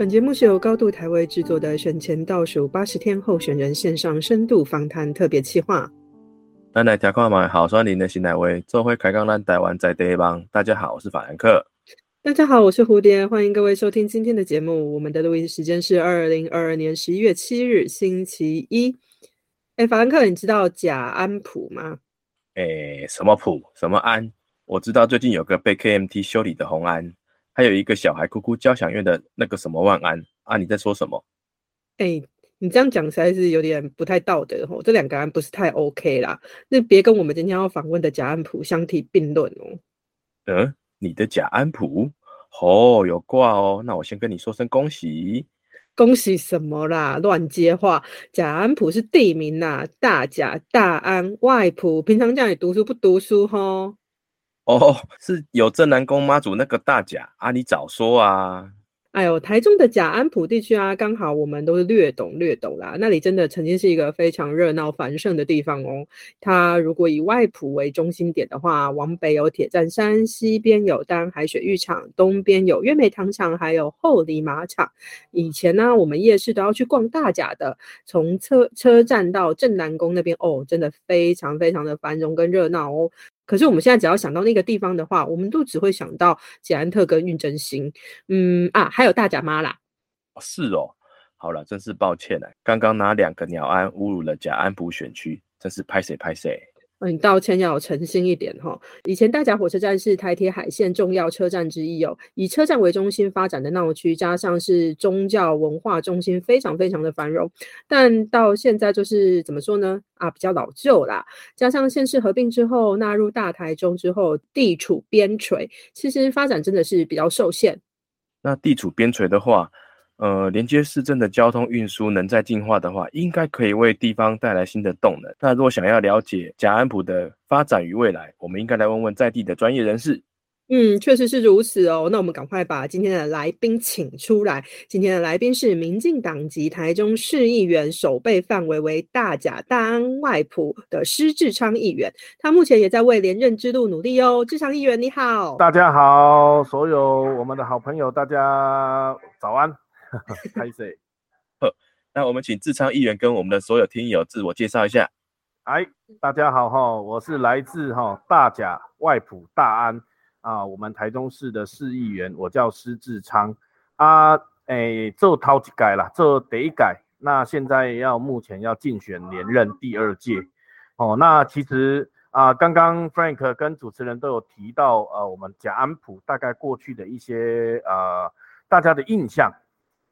本节目是由高度台位制作的选前倒数八十天候选人线上深度访谈特别企划。咱来听看嘛，好酸林的新台位，做会开讲咱台湾在地方。大家好，我是法兰克。大家好，我是蝴蝶，欢迎各位收听今天的节目。我们的录音时间是二零二二年十一月七日星期一。哎，法兰克，你知道贾安普吗？哎，什么普？什么安？我知道最近有个被 KMT 修理的红安，还有一个小孩哭哭交响乐的那个什么万安啊？你在说什么？哎，你这样讲实在是有点不太道德哦。这两个安不是太 OK 啦，那别跟我们今天要访问的贾安普相提并论哦。嗯，你的贾安普哦，有挂哦。那我先跟你说声恭喜。恭喜什么啦？乱接话。贾安普是地名呐，大贾大安外普。平常叫你读书不读书吼？哦，是有正南宫妈祖那个大甲啊，你早说啊！哎呦，台中的甲安埔地区啊，刚好我们都是略懂略懂啦。那里真的曾经是一个非常热闹繁盛的地方哦。它如果以外埔为中心点的话，往北有铁站山，西边有丹海水浴场，东边有月美糖厂，还有后里马场。以前呢，我们夜市都要去逛大甲的，从车车站到正南宫那边哦，真的非常非常的繁荣跟热闹哦。可是我们现在只要想到那个地方的话，我们都只会想到捷安特跟运真心，嗯啊，还有大甲妈啦。是哦，好了，真是抱歉了，刚刚拿两个鸟安侮辱了甲安埔选区，真是拍谁拍谁。你道歉要有诚心一点哈。以前大甲火车站是台铁海线重要车站之一哦，以车站为中心发展的闹区，加上是宗教文化中心，非常非常的繁荣。但到现在就是怎么说呢？啊，比较老旧啦。加上县市合并之后，纳入大台中之后，地处边陲，其实发展真的是比较受限。那地处边陲的话。呃，连接市政的交通运输能再进化的话，应该可以为地方带来新的动能。那如果想要了解甲安普的发展与未来，我们应该来问问在地的专业人士。嗯，确实是如此哦。那我们赶快把今天的来宾请出来。今天的来宾是民进党籍台中市议员，守备范围为大甲、大安、外埔的施志昌议员。他目前也在为连任之路努力哦。志昌议员你好，大家好，所有我们的好朋友，大家早安。开始，那我们请志昌议员跟我们的所有听友自我介绍一下。哎，大家好哈，我是来自哈大甲外埔大安啊，我们台中市的市议员，我叫施志昌啊。哎，做头一改啦，做得改，那现在要目前要竞选连任第二届哦。那其实啊，刚刚 Frank 跟主持人都有提到呃，我们甲安埔大概过去的一些呃大家的印象。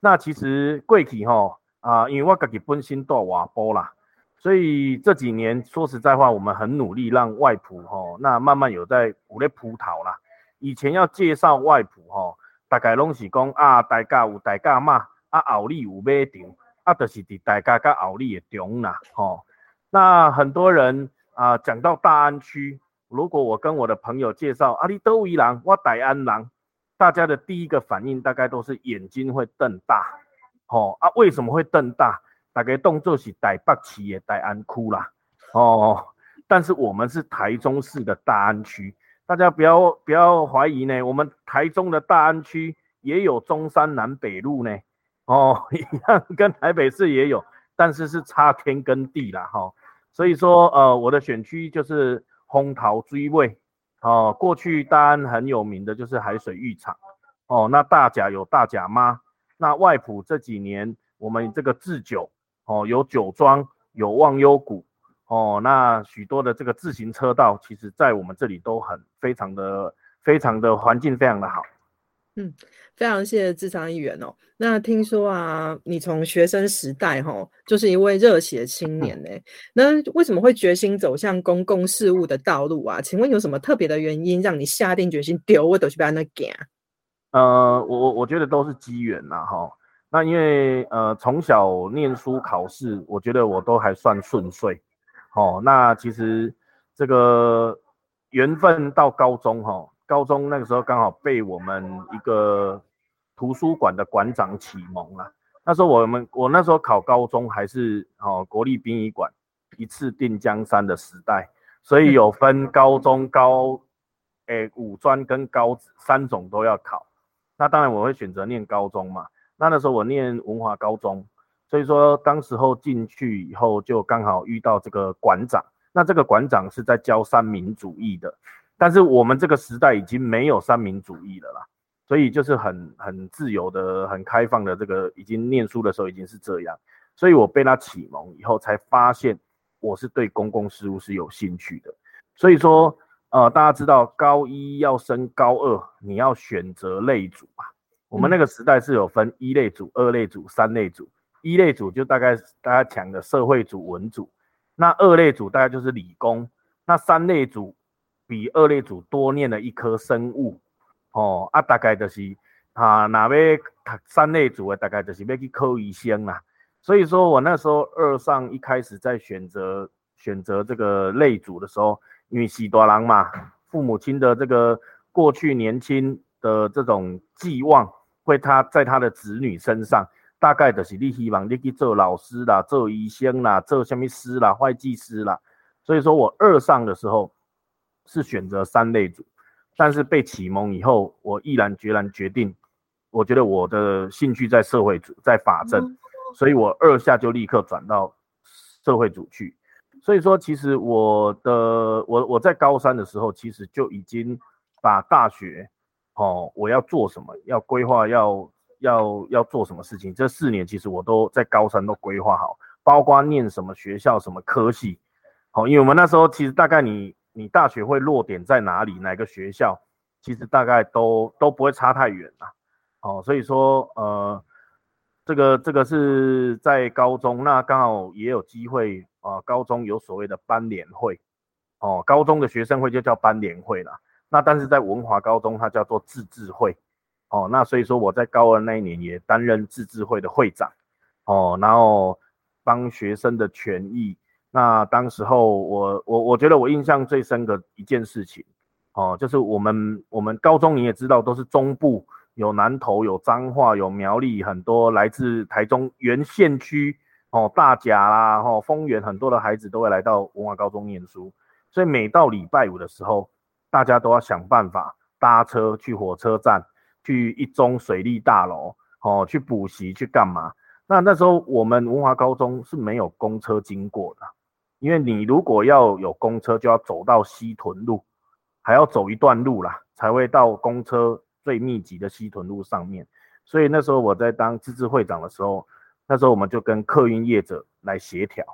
那其实贵体哈啊，因为我自己本身做瓦波啦，所以这几年说实在话，我们很努力让外埔哈，那慢慢有在有咧葡萄啦。以前要介绍外埔哈，大概拢是讲啊，大家有大家嘛，啊奥利有买场，啊就是伫大家甲奥利的中啦，吼。那很多人啊讲到大安区，如果我跟我的朋友介绍啊，你都位人，我大安人。大家的第一个反应大概都是眼睛会瞪大，哦啊，为什么会瞪大？大概动作是台北企业大安区啦，哦，但是我们是台中市的大安区，大家不要不要怀疑呢，我们台中的大安区也有中山南北路呢，哦，一样跟台北市也有，但是是差天跟地啦，哈，所以说呃，我的选区就是红桃追位。哦，过去大安很有名的就是海水浴场，哦，那大甲有大甲妈，那外埔这几年我们这个制酒，哦，有酒庄，有忘忧谷，哦，那许多的这个自行车道，其实在我们这里都很非常的非常的环境非常的好。嗯，非常谢谢智商议员哦。那听说啊，你从学生时代哈，就是一位热血青年呢。那为什么会决心走向公共事务的道路啊？请问有什么特别的原因让你下定决心丢我都去把那干？呃，我我我觉得都是机缘呐哈。那因为呃从小念书考试，我觉得我都还算顺遂。哦，那其实这个缘分到高中哈。高中那个时候刚好被我们一个图书馆的馆长启蒙了。那时候我们我那时候考高中还是哦国立殡仪馆一次定江山的时代，所以有分高中高诶五专跟高三种都要考。那当然我会选择念高中嘛。那那时候我念文华高中，所以说当时候进去以后就刚好遇到这个馆长。那这个馆长是在教三民主义的，但是我们这个时代已经没有三民主义了啦，所以就是很很自由的、很开放的这个，已经念书的时候已经是这样，所以我被他启蒙以后，才发现我是对公共事务是有兴趣的。所以说，呃，大家知道高一要升高二，你要选择类组嘛。我们那个时代是有分一类组、二类组、三类组，一类组就大概大家讲的社会组、文组。那二类组大概就是理工，那三类组比二类组多念了一科生物，哦啊，大概就是啊，哪位读三类组的大概就是要去考医生啦。所以说我那时候二上一开始在选择选择这个类组的时候，因为喜多郎嘛，父母亲的这个过去年轻的这种寄望会他在他的子女身上。大概就是你希望你去做老师啦，做医生啦，做什么师啦，会计师啦。所以说我二上的时候是选择三类组，但是被启蒙以后，我毅然决然决定，我觉得我的兴趣在社会组，在法政，所以我二下就立刻转到社会组去。所以说，其实我的我我在高三的时候，其实就已经把大学哦，我要做什么，要规划要。要要做什么事情？这四年其实我都在高三都规划好，包括念什么学校、什么科系。好，因为我们那时候其实大概你你大学会落点在哪里，哪个学校，其实大概都都不会差太远啦。哦，所以说呃，这个这个是在高中，那刚好也有机会啊。高中有所谓的班联会，哦，高中的学生会就叫班联会啦。那但是在文华高中，它叫做自治会。哦，那所以说我在高二那一年也担任自治会的会长，哦，然后帮学生的权益。那当时候我我我觉得我印象最深的一件事情，哦，就是我们我们高中你也知道都是中部，有南投，有彰化，有苗栗，很多来自台中原县区，哦，大甲啦，哦，丰原很多的孩子都会来到文化高中念书，所以每到礼拜五的时候，大家都要想办法搭车去火车站。去一中水利大楼，哦，去补习去干嘛？那那时候我们文华高中是没有公车经过的，因为你如果要有公车，就要走到西屯路，还要走一段路啦，才会到公车最密集的西屯路上面。所以那时候我在当自治会长的时候，那时候我们就跟客运业者来协调，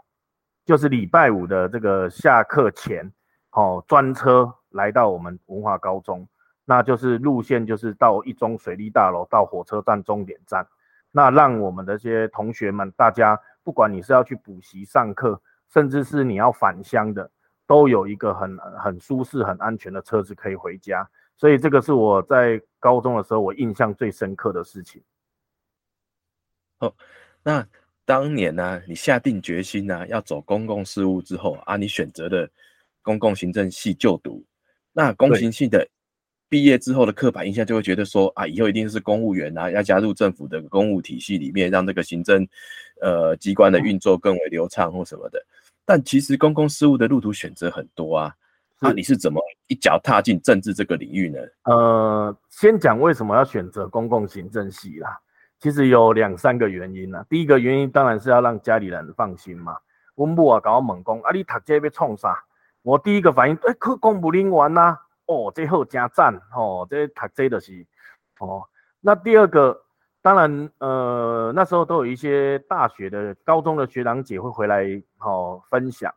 就是礼拜五的这个下课前，哦，专车来到我们文化高中。那就是路线，就是到一中水利大楼，到火车站终点站。那让我们的这些同学们，大家不管你是要去补习上课，甚至是你要返乡的，都有一个很很舒适、很安全的车子可以回家。所以这个是我在高中的时候我印象最深刻的事情。哦，那当年呢，你下定决心呢要走公共事务之后啊，你选择的公共行政系就读，那公行系的。毕业之后的刻板印象就会觉得说啊，以后一定是公务员啊，要加入政府的公务体系里面，让这个行政呃机关的运作更为流畅或什么的。但其实公共事务的路途选择很多啊，那你是怎么一脚踏进政治这个领域呢？呃，先讲为什么要选择公共行政系啦，其实有两三个原因啦。第一个原因当然是要让家里人放心嘛。我母啊搞我猛攻，啊你读这要创啥？我第一个反应，哎，去公务员呐。哦，这好加赞哦，这读这的是哦。那第二个，当然呃，那时候都有一些大学的、高中的学长姐会回来哦分享。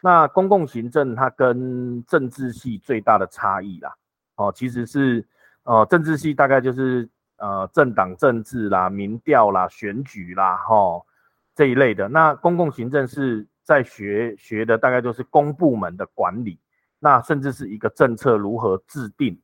那公共行政它跟政治系最大的差异啦，哦，其实是呃政治系大概就是呃政党政治啦、民调啦、选举啦，哈这一类的。那公共行政是在学学的大概就是公部门的管理。那甚至是一个政策如何制定，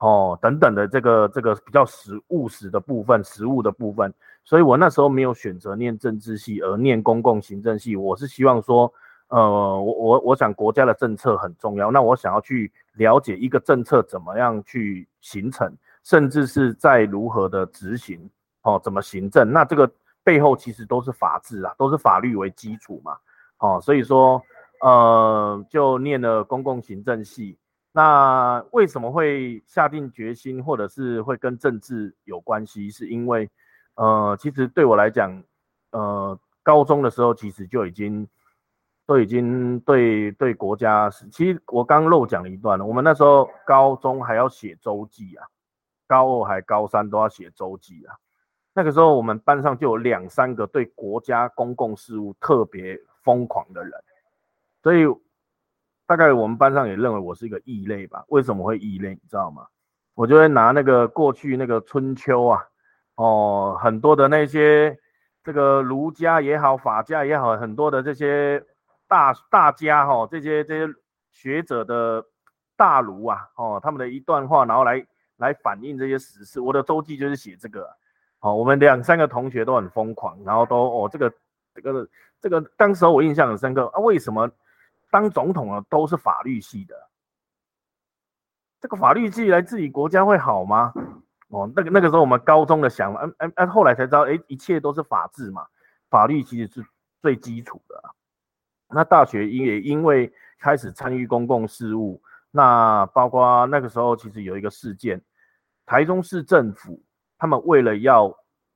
哦，等等的这个这个比较实务实的部分，实务的部分，所以我那时候没有选择念政治系而念公共行政系，我是希望说，呃，我我我想国家的政策很重要，那我想要去了解一个政策怎么样去形成，甚至是在如何的执行，哦，怎么行政，那这个背后其实都是法治啊，都是法律为基础嘛，哦，所以说。呃，就念了公共行政系。那为什么会下定决心，或者是会跟政治有关系？是因为，呃，其实对我来讲，呃，高中的时候其实就已经都已经对对国家，其实我刚漏讲了一段了。我们那时候高中还要写周记啊，高二还高三都要写周记啊。那个时候我们班上就有两三个对国家公共事务特别疯狂的人，所以大概我们班上也认为我是一个异类吧。为什么会异类？你知道吗？我就会拿那个过去那个春秋啊，哦，很多的那些这个儒家也好，法家也好，很多的这些大大家哈，这些这些学者的大儒啊，哦，他们的一段话，然后来来反映这些史事。我的周记就是写这个。好，我们两三个同学都很疯狂，然后都哦，这个这个这个，当时我印象很深刻啊。为什么当总统啊都是法律系的？这个法律系来自己国家会好吗？哦，那个那个时候我们高中的想法，嗯嗯嗯，后来才知道，哎，一切都是法治嘛，法律其实是最基础的。那大学也因为开始参与公共事务，那包括那个时候其实有一个事件，台中市政府。他们为了要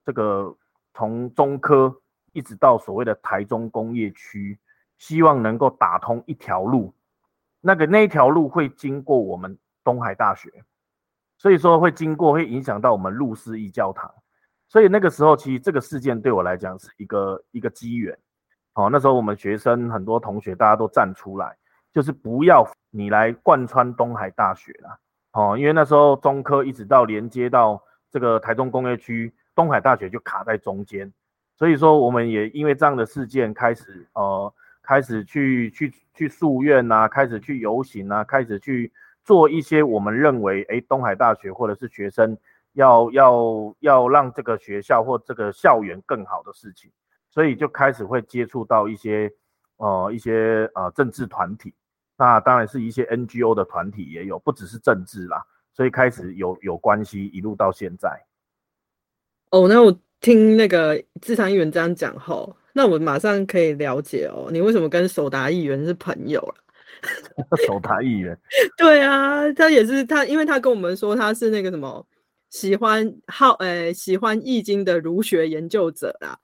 这个从中科一直到所谓的台中工业区，希望能够打通一条路，那个那一条路会经过我们东海大学，所以说会经过会影响到我们路思义教堂，所以那个时候其实这个事件对我来讲是一个一个机缘，哦，那时候我们学生很多同学大家都站出来，就是不要你来贯穿东海大学了，哦，因为那时候中科一直到连接到。这个台中工业区东海大学就卡在中间，所以说我们也因为这样的事件开始呃开始去去去诉愿呐，开始去游行啊，开始去做一些我们认为哎东海大学或者是学生要要要让这个学校或这个校园更好的事情，所以就开始会接触到一些呃一些呃政治团体，那当然是一些 NGO 的团体也有，不只是政治啦。所以开始有有关系，一路到现在。哦，那我听那个智商议员这样讲后，那我马上可以了解哦，你为什么跟守达议员是朋友了？守达议员，对啊，他也是他，因为他跟我们说他是那个什么喜欢好呃喜欢易经的儒学研究者啦。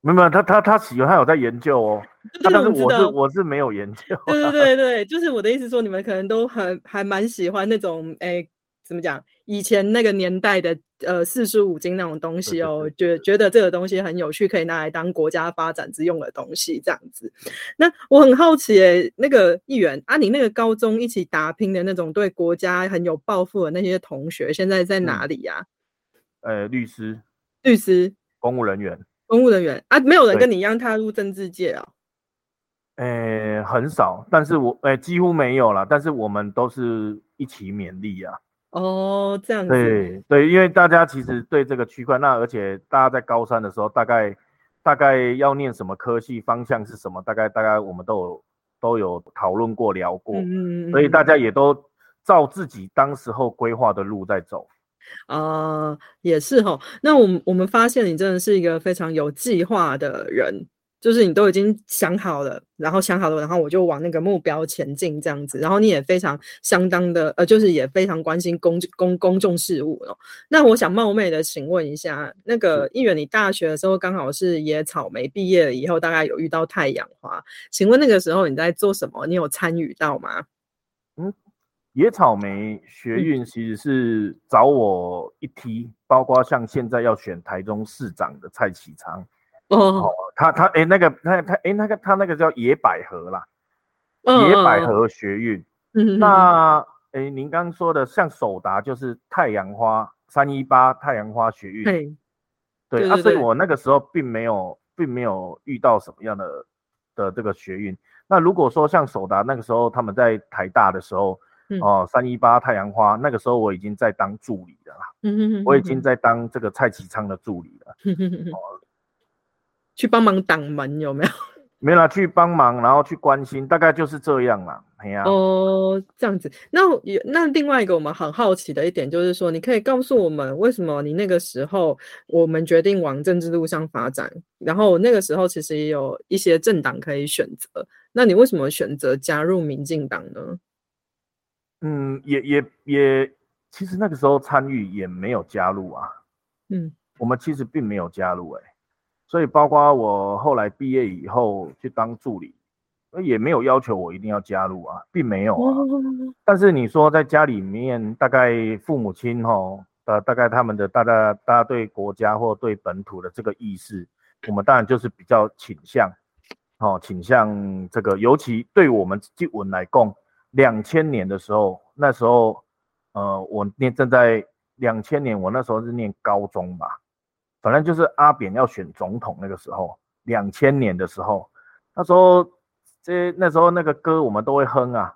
没有没有，他他他喜欢，他有在研究哦。但是我是我是没有研究。对对对对，就是我的意思说，你们可能都很还蛮喜欢那种，哎，怎么讲？以前那个年代的呃四书五经那种东西哦，觉觉得这个东西很有趣，可以拿来当国家发展之用的东西这样子。那我很好奇，哎，那个议员啊，你那个高中一起打拼的那种对国家很有抱负的那些同学，现在在哪里呀？呃，律师，律师，公务人员。公务人员啊，没有人跟你一样踏入政治界啊？诶，很少，但是我诶几乎没有了。但是我们都是一起勉励啊。哦，这样子。对对，因为大家其实对这个区块，那而且大家在高三的时候，大概大概要念什么科系，方向是什么，大概大概我们都有都有讨论过聊过，嗯嗯所以大家也都照自己当时候规划的路在走。啊，也是哈。那我们我们发现你真的是一个非常有计划的人，就是你都已经想好了，然后想好了，然后我就往那个目标前进这样子。然后你也非常相当的呃，就是也非常关心公公公众事务哦。那我想冒昧的请问一下，那个议员，你大学的时候刚好是野草莓毕业了以后，大概有遇到太阳花？请问那个时候你在做什么？你有参与到吗？嗯。野草莓学运其实是找我一批，包括像现在要选台中市长的蔡启昌，哦，他他哎那个他他哎那个他那个叫野百合啦，野百合学运，那哎您刚刚说的像首达就是太阳花三一八太阳花学运，对，对啊，所以我那个时候并没有并没有遇到什么样的的这个学运，那如果说像首达那个时候他们在台大的时候。哦，三一八太阳花那个时候我已经在当助理了啦，我已经在当这个蔡启昌的助理了。哦，去帮忙挡门有没有？没啦，去帮忙，然后去关心，大概就是这样啦。哎呀，哦，这样子。那也那另外一个我们很好奇的一点就是说，你可以告诉我们为什么你那个时候我们决定往政治路上发展，然后那个时候其实也有一些政党可以选择，那你为什么选择加入民进党呢？嗯，也也也，其实那个时候参与也没有加入啊。嗯，我们其实并没有加入哎，所以包括我后来毕业以后去当助理，也没有要求我一定要加入啊，并没有啊。但是你说在家里面，大概父母亲哈，呃，大概他们的大家大家对国家或对本土的这个意识，我们当然就是比较倾向，哦，倾向这个，尤其对我们基文来讲，两千年的时候，那时候，呃，我念正在两千年，我那时候是念高中吧。反正就是阿扁要选总统那个时候，两千年的时候，那时候这那时候那个歌我们都会哼啊，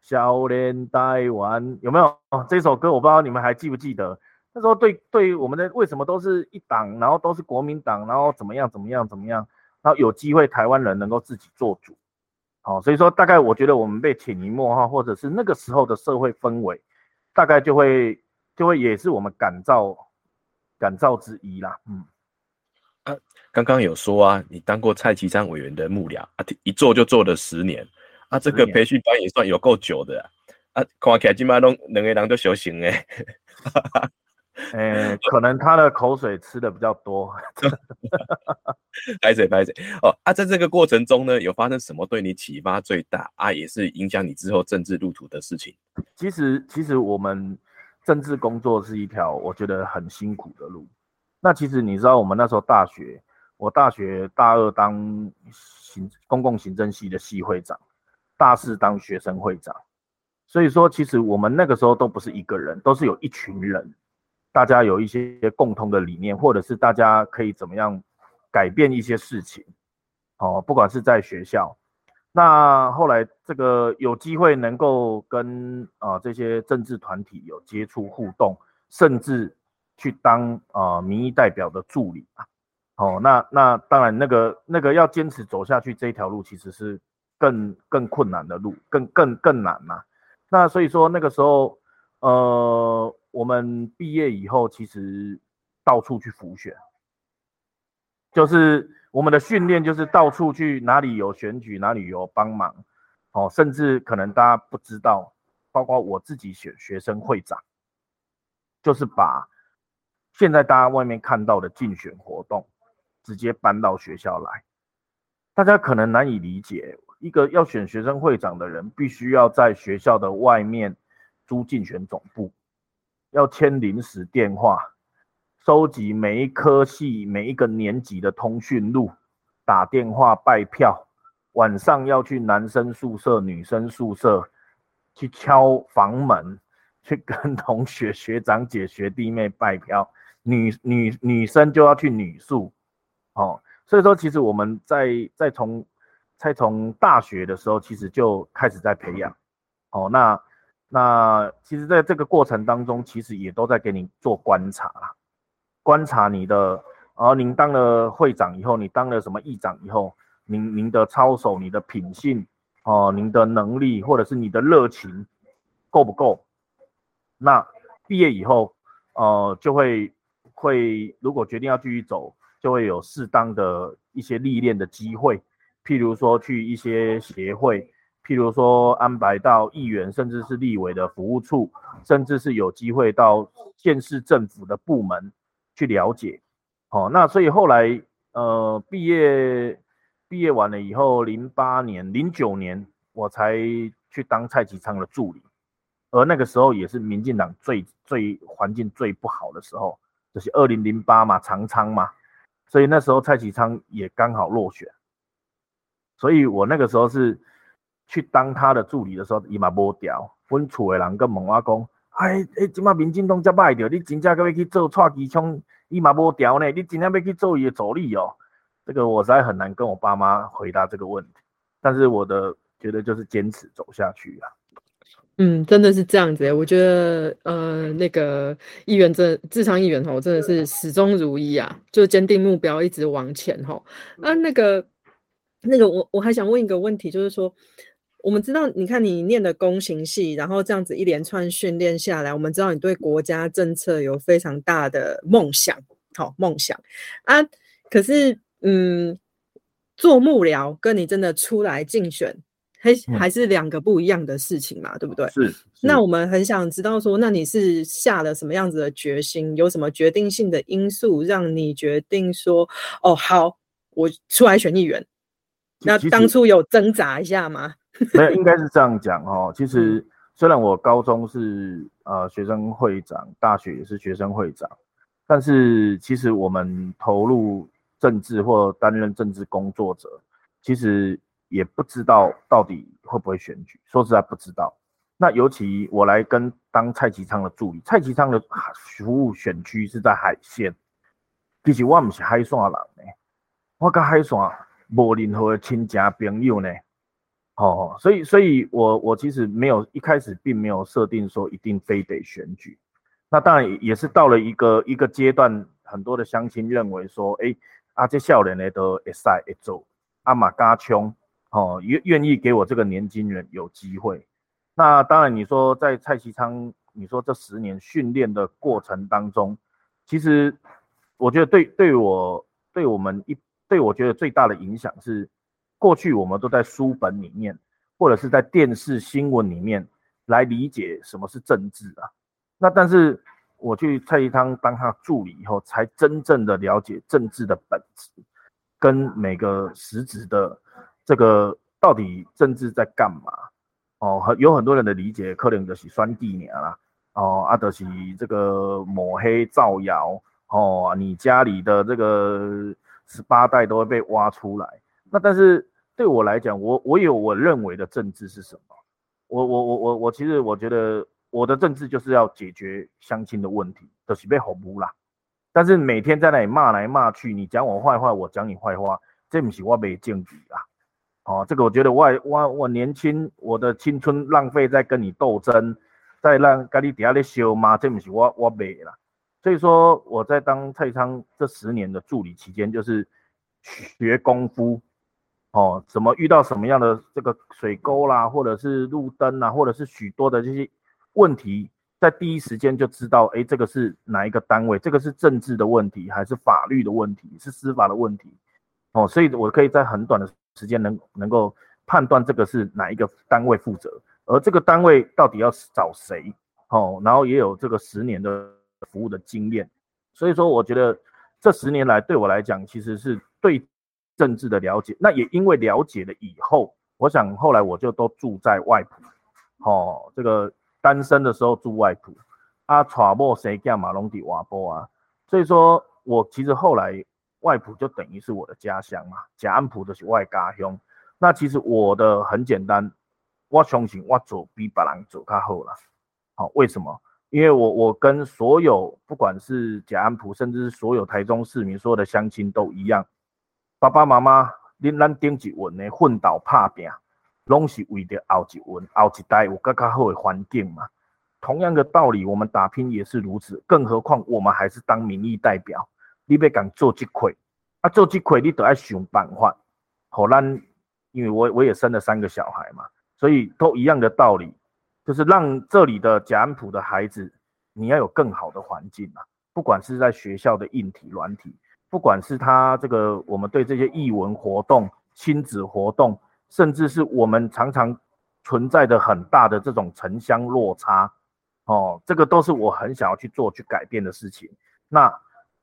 小年台湾有没有？这首歌我不知道你们还记不记得？那时候对对我们的为什么都是一党，然后都是国民党，然后怎么样怎么样怎么样，然后有机会台湾人能够自己做主，好，所以说大概我觉得我们被潜移默化，或者是那个时候的社会氛围，大概就会就会也是我们感召。感召之一啦，嗯，啊，刚刚有说啊，你当过蔡其昌委员的幕僚啊，一做就做了十年，啊，这个培训班也算有够久的啊，看起来今麦拢两个人都修行诶，诶，可能他的口水吃的比较多，白嘴白嘴哦，啊，在这个过程中呢，有发生什么对你启发最大啊，也是影响你之后政治路途的事情？其实，其实我们。政治工作是一条我觉得很辛苦的路。那其实你知道，我们那时候大学，我大学大二当行公共行政系的系会长，大四当学生会长。所以说，其实我们那个时候都不是一个人，都是有一群人，大家有一些共同的理念，或者是大家可以怎么样改变一些事情。哦，不管是在学校。那后来这个有机会能够跟啊这些政治团体有接触互动，甚至去当啊民意代表的助理啊，哦，那那当然那个那个要坚持走下去这一条路其实是更更困难的路，更更更难嘛。那所以说那个时候呃我们毕业以后其实到处去浮选，就是。我们的训练就是到处去，哪里有选举，哪里有帮忙，哦，甚至可能大家不知道，包括我自己选学生会长，就是把现在大家外面看到的竞选活动，直接搬到学校来。大家可能难以理解，一个要选学生会长的人，必须要在学校的外面租竞选总部，要签临时电话。收集每一科系每一个年级的通讯录，打电话拜票，晚上要去男生宿舍、女生宿舍去敲房门，去跟同学、学长姐、学弟妹拜票。女女女生就要去女宿，哦，所以说其实我们在在从在从大学的时候，其实就开始在培养，哦，那那其实在这个过程当中，其实也都在给你做观察。观察你的，而您当了会长以后，你当了什么议长以后，您您的操守、你的品性，哦，您的能力或者是你的热情够不够？那毕业以后，呃，就会会如果决定要继续走，就会有适当的一些历练的机会，譬如说去一些协会，譬如说安排到议员甚至是立委的服务处，甚至是有机会到县市政府的部门。去了解，哦，那所以后来，呃，毕业毕业完了以后，零八年、零九年，我才去当蔡其昌的助理，而那个时候也是民进党最最环境最不好的时候，就是二零零八嘛，长昌嘛，所以那时候蔡其昌也刚好落选，所以我那个时候是去当他的助理的时候，伊嘛无调，阮厝的人跟问我讲。哎哎，即马民进党遮歹着，你真正要去做蔡机枪，伊嘛无调呢。你真正要去做伊的助理哦，这个我实在很难跟我爸妈回答这个问题。但是我的觉得就是坚持走下去啊。嗯，真的是这样子我觉得呃，那个议员真智商议员吼，真的是始终如一啊，就坚定目标，一直往前吼。啊，那个那个，我我还想问一个问题，就是说。我们知道，你看你念的工行系，然后这样子一连串训练下来，我们知道你对国家政策有非常大的梦想，好梦想啊。可是，嗯，做幕僚跟你真的出来竞选，还还是两个不一样的事情嘛，对不对？是。那我们很想知道说，那你是下了什么样子的决心？有什么决定性的因素让你决定说，哦，好，我出来选议员？那当初有挣扎一下吗？没有，应该是这样讲哦。其实虽然我高中是呃学生会长，大学也是学生会长，但是其实我们投入政治或担任政治工作者，其实也不知道到底会不会选举。说实在不知道。那尤其我来跟当蔡其昌的助理，蔡其昌的服务选区是在海线，其实我唔是海线人呢，我跟海线无任何的亲戚朋友呢，哦，所以所以我我其实没有一开始并没有设定说一定非得选举，那当然也是到了一个一个阶段，很多的乡亲认为说，哎，啊这少年呢都会使会做，阿马加冲，哦愿愿意给我这个年轻人有机会。那当然，你说在蔡其昌，你说这十年训练的过程当中，其实我觉得对对我对我们一对我觉得最大的影响是，过去我们都在书本里面或者是在电视新闻里面来理解什么是政治啊。那但是我去蔡其昌当他助理以后，才真正的了解政治的本质，跟每个实质的这个到底政治在干嘛。哦，很有很多人的理解，可能就是酸地年啦，哦，啊，就是这个抹黑造谣，哦，你家里的这个十八代都会被挖出来。那但是对我来讲，我我有我认为的政治是什么？我我我我我其实我觉得我的政治就是要解决相亲的问题，就是被吼不啦。但是每天在那里骂来骂去，你讲我坏话，我讲你坏话，这不是我没证据啊。哦，这个我觉得我我我年轻，我的青春浪费在跟你斗争，在让跟你底下咧修吗？这不是我我没了。所以说我在当蔡昌这十年的助理期间，就是学功夫。哦，怎么遇到什么样的这个水沟啦，或者是路灯啊，或者是许多的这些问题，在第一时间就知道，哎，这个是哪一个单位？这个是政治的问题，还是法律的问题？是司法的问题？哦，所以我可以在很短的。时间能能够判断这个是哪一个单位负责，而这个单位到底要找谁？哦，然后也有这个十年的服务的经验，所以说我觉得这十年来对我来讲，其实是对政治的了解。那也因为了解了以后，我想后来我就都住在外埔，哦，这个单身的时候住外埔，啊，娶某生囝马龙底瓦波啊，所以说我其实后来。外埔就等于是我的家乡嘛，贾安埔就是外家乡。那其实我的很简单，我相信我走比别人走较好了。好，为什么？因为我我跟所有不管是贾安埔，甚至是所有台中市民所有的乡亲都一样，爸爸妈妈恁咱顶一运的奋斗拍拼，拢是为着后一运、后一代有更加好的环境嘛。同样的道理，我们打拼也是如此，更何况我们还是当民意代表。你要讲做这块，啊，做这块你都要想办法。好，咱因为我我也生了三个小孩嘛，所以都一样的道理，就是让这里的贾安普的孩子，你要有更好的环境嘛。不管是在学校的硬体、软体，不管是他这个我们对这些艺文活动、亲子活动，甚至是我们常常存在的很大的这种城乡落差，哦，这个都是我很想要去做、去改变的事情。那。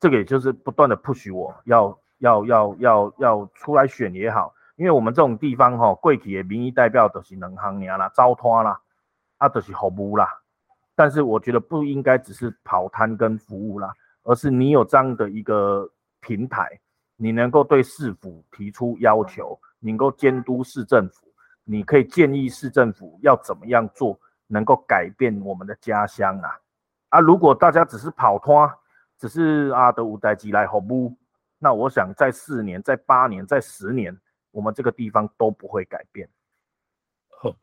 这个也就是不断的 push 我要要要要要出来选也好，因为我们这种地方哈，贵企的民意代表都是能行年啦，招托啦，啊都是服务啦。但是我觉得不应该只是跑摊跟服务啦，而是你有这样的一个平台，你能够对市府提出要求，能够监督市政府，你可以建议市政府要怎么样做，能够改变我们的家乡啊啊！如果大家只是跑脱，只是啊，的五代机来服务，那我想在四年、在八年、在十年，我们这个地方都不会改变。好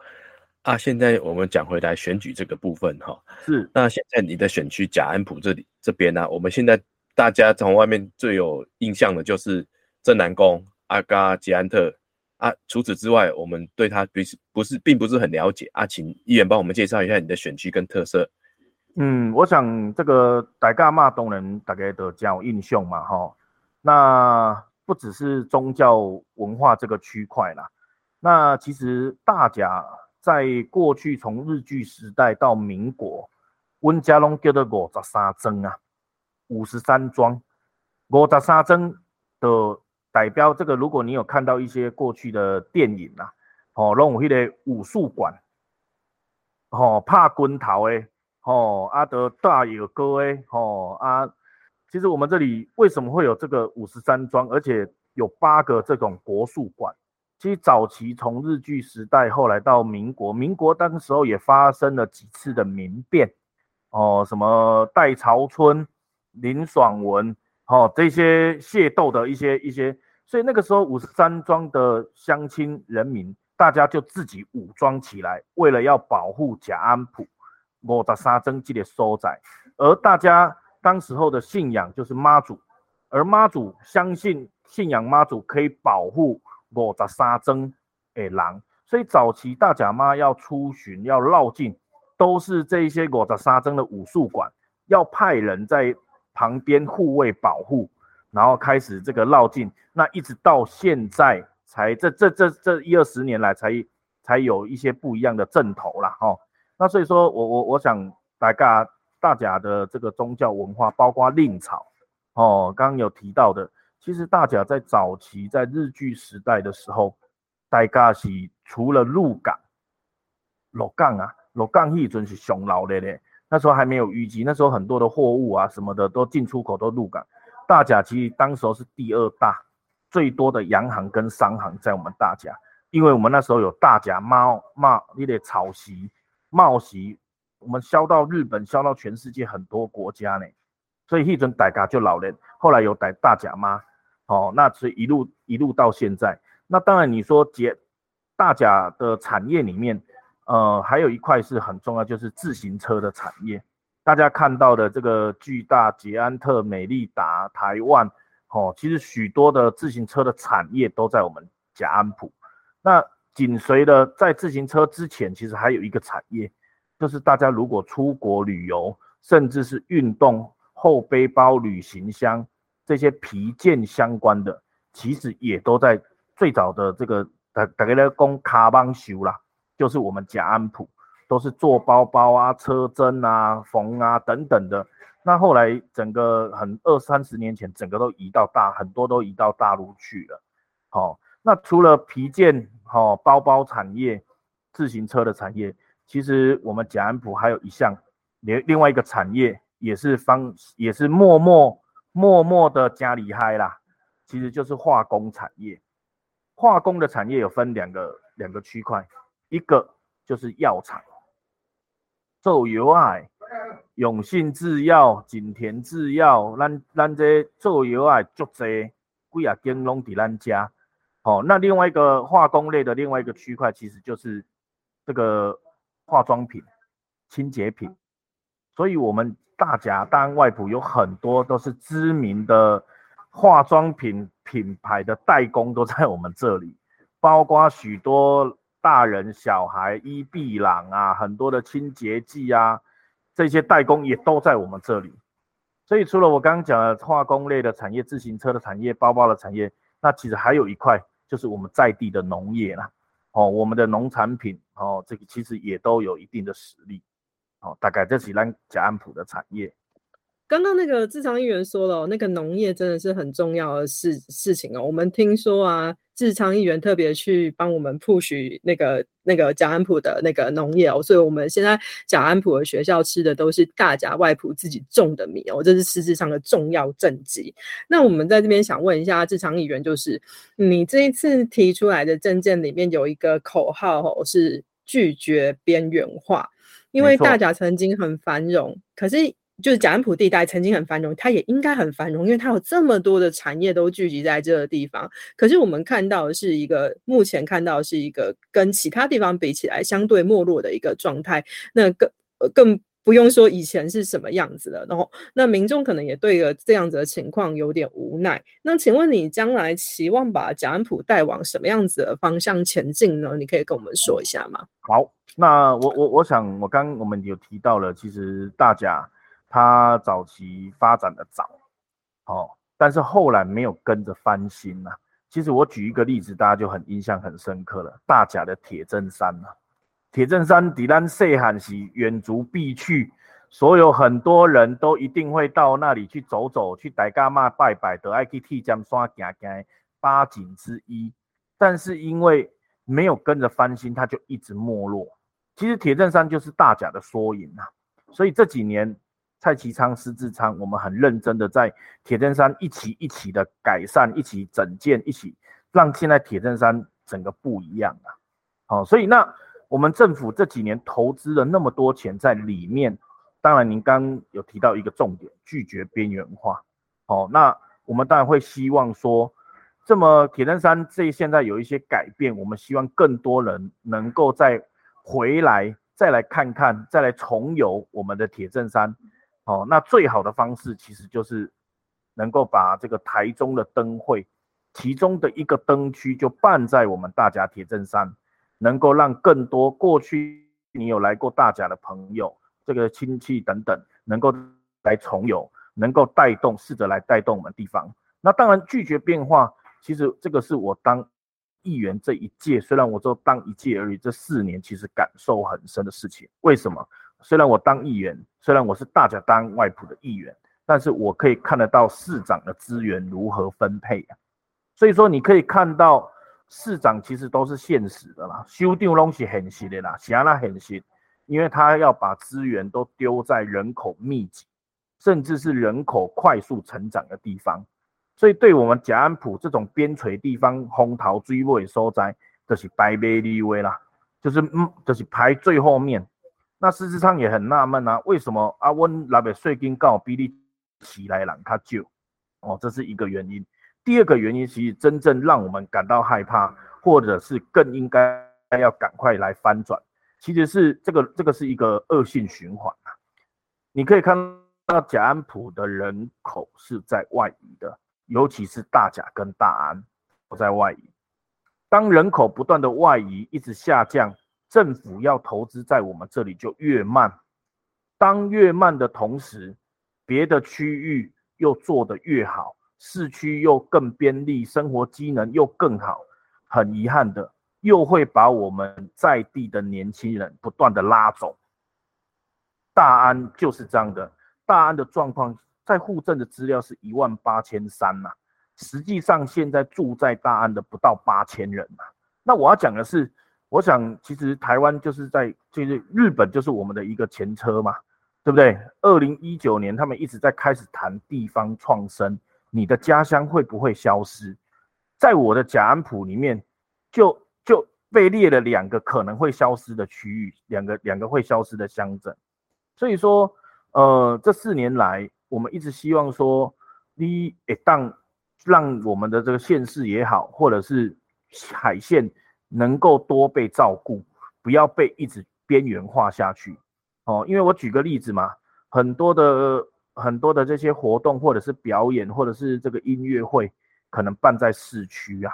啊，现在我们讲回来选举这个部分哈，是那现在你的选区贾安普这里这边呢，我们现在大家从外面最有印象的就是郑南宫、阿嘎、吉安特啊，除此之外，我们对他不是不是并不是很了解啊，请议员帮我们介绍一下你的选区跟特色。嗯，我想这个大家骂东人，大家都较有印象嘛，哈。那不只是宗教文化这个区块啦，那其实大甲在过去从日据时代到民国，温家龙叫做五十三庄啊，五十三庄，五十三庄的代表这个，如果你有看到一些过去的电影啊，哦，拢有迄个武术馆，哦，拍棍头的，哦，啊，得大有歌的，哦，啊，其实我们这里为什么会有这个五十三庄，而且有八个这种国术馆？其实早期从日据时代，后来到民国，民国当时候也发生了几次的民变，哦，什么戴朝春、林爽文，哦，这些械斗的一些一些，所以那个时候五十三庄的乡亲人民，大家就自己武装起来，为了要保护甲安埔五十三庄这个所在，而大家当时候的信仰就是妈祖，而妈祖相信信仰妈祖可以保护。五十三庄的狼，所以早期大甲妈要出巡、要绕境，都是这一些五十三庄的武术馆要派人在旁边护卫保护，然后开始这个绕境。那一直到现在才这这这这一二十年来才才有一些不一样的阵头啦。哈。那所以说我我我想大家大家的这个宗教文化，包括令草哦，刚刚有提到的。其实大家在早期在日据时代的时候，大家是除了鹿港、鹿港啊，鹿港迄阵是上老的嘞。那时候还没有淤积，那时候很多的货物啊什么的都进出口都鹿港。大甲其实当时候是第二大，最多的洋行跟商行在我们大甲，因为我们那时候有大甲猫帽那个草席、帽席，我们销到日本，销到全世界很多国家呢。所以迄阵大家就老人，后来有大大甲妈。哦，那所以一路一路到现在，那当然你说解大甲的产业里面，呃，还有一块是很重要，就是自行车的产业。大家看到的这个巨大捷安特、美利达、台湾，哦，其实许多的自行车的产业都在我们甲安普。那紧随的在自行车之前，其实还有一个产业，就是大家如果出国旅游，甚至是运动后背包、旅行箱。这些皮件相关的，其实也都在最早的这个大大概咧供卡邦修啦，就是我们甲安普都是做包包啊、车针啊、缝啊等等的。那后来整个很二三十年前，整个都移到大很多都移到大陆去了。好，那除了皮件、好包包产业、自行车的产业，其实我们甲安普还有一项另另外一个产业，也是方也是默默。默默的加厉害啦，其实就是化工产业。化工的产业有分两个两个区块，一个就是药厂，做药啊，永信制药、景田制药，咱咱这做药啊足多，几啊间拢伫咱家。哦，那另外一个化工类的另外一个区块，其实就是这个化妆品、清洁品，所以我们。大甲大安外埔有很多都是知名的化妆品品牌的代工，都在我们这里，包括许多大人小孩伊碧朗啊，很多的清洁剂啊，这些代工也都在我们这里。所以除了我刚刚讲的化工类的产业、自行车的产业、包包的产业，那其实还有一块就是我们在地的农业啦。哦，我们的农产品哦，这个其实也都有一定的实力。哦，大概这是咱甲安普的产业。刚刚那个智昌议员说了，那个农业真的是很重要的事事情哦。我们听说啊，智昌议员特别去帮我们 push 那个那个甲安普的那个农业哦，所以我们现在甲安普的学校吃的都是大甲外埔自己种的米哦，这是实质上的重要政绩。那我们在这边想问一下智昌议员，就是你这一次提出来的政见里面有一个口号哦，是拒绝边缘化。因为大甲曾经很繁荣，可是就是贾安普地带曾经很繁荣，它也应该很繁荣，因为它有这么多的产业都聚集在这个地方。可是我们看到的是一个，目前看到是一个跟其他地方比起来相对没落的一个状态。那更更。不用说以前是什么样子的，然后那民众可能也对了这样子的情况有点无奈。那请问你将来期望把贾安普带往什么样子的方向前进呢？你可以跟我们说一下吗？好，那我我我想我刚我们有提到了，其实大家它早期发展的早，哦，但是后来没有跟着翻新呐。其实我举一个例子，大家就很印象很深刻了。大甲的铁证山啊，铁证山底兰塞罕西远足必去，所有很多人都一定会到那里去走走，去大家嘛拜拜，得爱去铁江山行行八景之一。但是因为没有跟着翻新，它就一直没落。其实铁证山就是大甲的缩影啊，所以这几年蔡其昌、施志昌，我们很认真的在铁证山一起一起的改善，一起整建，一起让现在铁证山整个不一样啊。好，所以那我们政府这几年投资了那么多钱在里面，当然您刚有提到一个重点，拒绝边缘化。好，那我们当然会希望说。这么铁证山这现在有一些改变，我们希望更多人能够再回来，再来看看，再来重游我们的铁证山。哦，那最好的方式其实就是能够把这个台中的灯会，其中的一个灯区就办在我们大甲铁证山，能够让更多过去你有来过大甲的朋友，这个亲戚等等，能够来重游，能够带动，试着来带动我们地方。那当然拒绝变化。其实这个是我当议员这一届，虽然我只当一届而已，这四年其实感受很深的事情。为什么？虽然我当议员，虽然我是大家当外埔的议员，但是我可以看得到市长的资源如何分配啊。所以说，你可以看到市长其实都是现实的啦，修订东西很实的啦，想那很实，因为他要把资源都丢在人口密集，甚至是人口快速成长的地方。所以，对我们甲安埔这种边陲地方，红桃追尾所在，就是排尾立位啦，就是嗯，就是排最后面。那事实上也很纳闷啊，为什么阿温那边税金告比例起来人他就哦，这是一个原因。第二个原因，其实真正让我们感到害怕，或者是更应该要赶快来翻转，其实是这个这个是一个恶性循环啊。你可以看到甲安普的人口是在外移的。尤其是大甲跟大安不在外移，当人口不断的外移，一直下降，政府要投资在我们这里就越慢。当越慢的同时，别的区域又做得越好，市区又更便利，生活机能又更好。很遗憾的，又会把我们在地的年轻人不断的拉走。大安就是这样的，大安的状况。在户政的资料是一万八千三呐，实际上现在住在大安的不到八千人呐。那我要讲的是，我想其实台湾就是在就是日本就是我们的一个前车嘛，对不对？二零一九年他们一直在开始谈地方创生，你的家乡会不会消失？在我的甲安普里面，就就被列了两个可能会消失的区域，两个两个会消失的乡镇。所以说，呃，这四年来。我们一直希望说，你一旦让我们的这个县市也好，或者是海线能够多被照顾，不要被一直边缘化下去。哦，因为我举个例子嘛，很多的很多的这些活动，或者是表演，或者是这个音乐会，可能办在市区啊。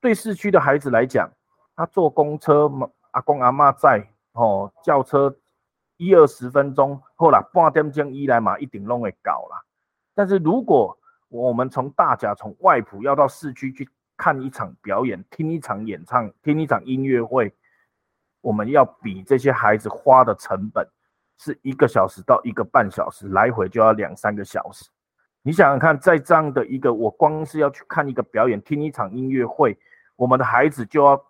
对市区的孩子来讲，他坐公车，阿公阿妈在，哦，轿车。一二十分钟，后来半点钟以来嘛，一定拢会搞啦。但是如果我们从大甲、从外埔要到市区去看一场表演、听一场演唱、听一场音乐会，我们要比这些孩子花的成本是一个小时到一个半小时，来回就要两三个小时。你想想看，在这样的一个，我光是要去看一个表演、听一场音乐会，我们的孩子就要